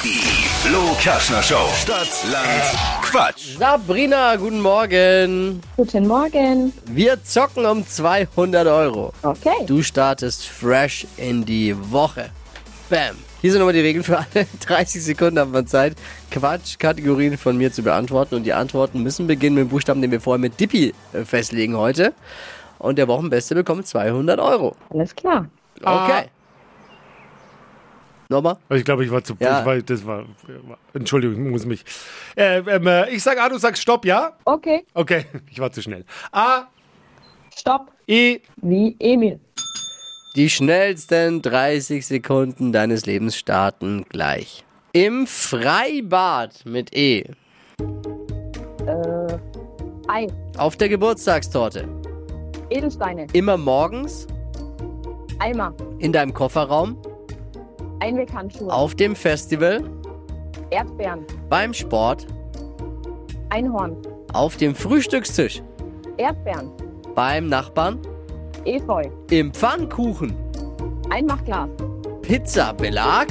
Die Flo Kerschner Show. Stadt, Land, Quatsch. Sabrina, guten Morgen. Guten Morgen. Wir zocken um 200 Euro. Okay. Du startest fresh in die Woche. Bam. Hier sind nochmal die Regeln für alle. 30 Sekunden haben wir Zeit, Quatsch-Kategorien von mir zu beantworten. Und die Antworten müssen beginnen mit dem Buchstaben, den wir vorher mit Dippi äh, festlegen heute. Und der Wochenbeste bekommt 200 Euro. Alles klar. Okay. Nochmal? Also Ich glaube, ich war zu. Ja. Ich war, das war, Entschuldigung, ich muss mich. Äh, ähm, äh, ich sag A, du sagst Stopp, ja? Okay. Okay, ich war zu schnell. A, Stopp. E, Wie Emil. Die schnellsten 30 Sekunden deines Lebens starten gleich. Im Freibad mit E. Äh, Ei. Auf der Geburtstagstorte. Edelsteine. Immer morgens. Eimer. In deinem Kofferraum. Einweghandschuhe. Auf dem Festival. Erdbeeren. Beim Sport. Einhorn. Auf dem Frühstückstisch. Erdbeeren. Beim Nachbarn. Efeu. Im Pfannkuchen. Einmachglas. Pizzabelag.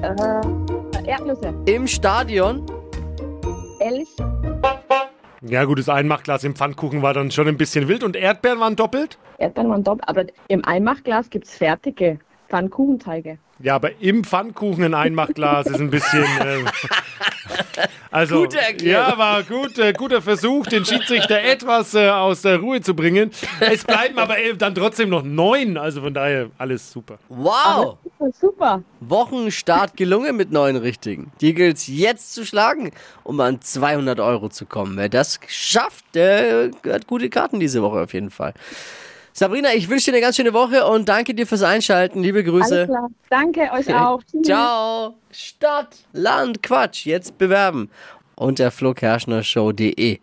Äh, Erdnüsse. Im Stadion. Elch. ja gut, das Einmachglas im Pfannkuchen war dann schon ein bisschen wild und Erdbeeren waren doppelt. Erdbeeren waren doppelt. Aber im Einmachglas gibt es fertige Pfannkuchenteige. Ja, aber im Pfannkuchen ein Einmachglas ist ein bisschen. Äh, also, Gute Erklärung. ja, war gut, äh, guter Versuch, den Schiedsrichter etwas äh, aus der Ruhe zu bringen. Es bleiben aber äh, dann trotzdem noch neun, also von daher alles super. Wow. Super, super. Wochenstart gelungen mit neun Richtigen. Die gilt's jetzt zu schlagen, um an 200 Euro zu kommen. Wer das schafft, der hat gute Karten diese Woche auf jeden Fall. Sabrina, ich wünsche dir eine ganz schöne Woche und danke dir fürs Einschalten. Liebe Alles Grüße. klar. Danke euch auch. Ciao. Stadt, Land, Quatsch. Jetzt bewerben unter flokerschnershow.de.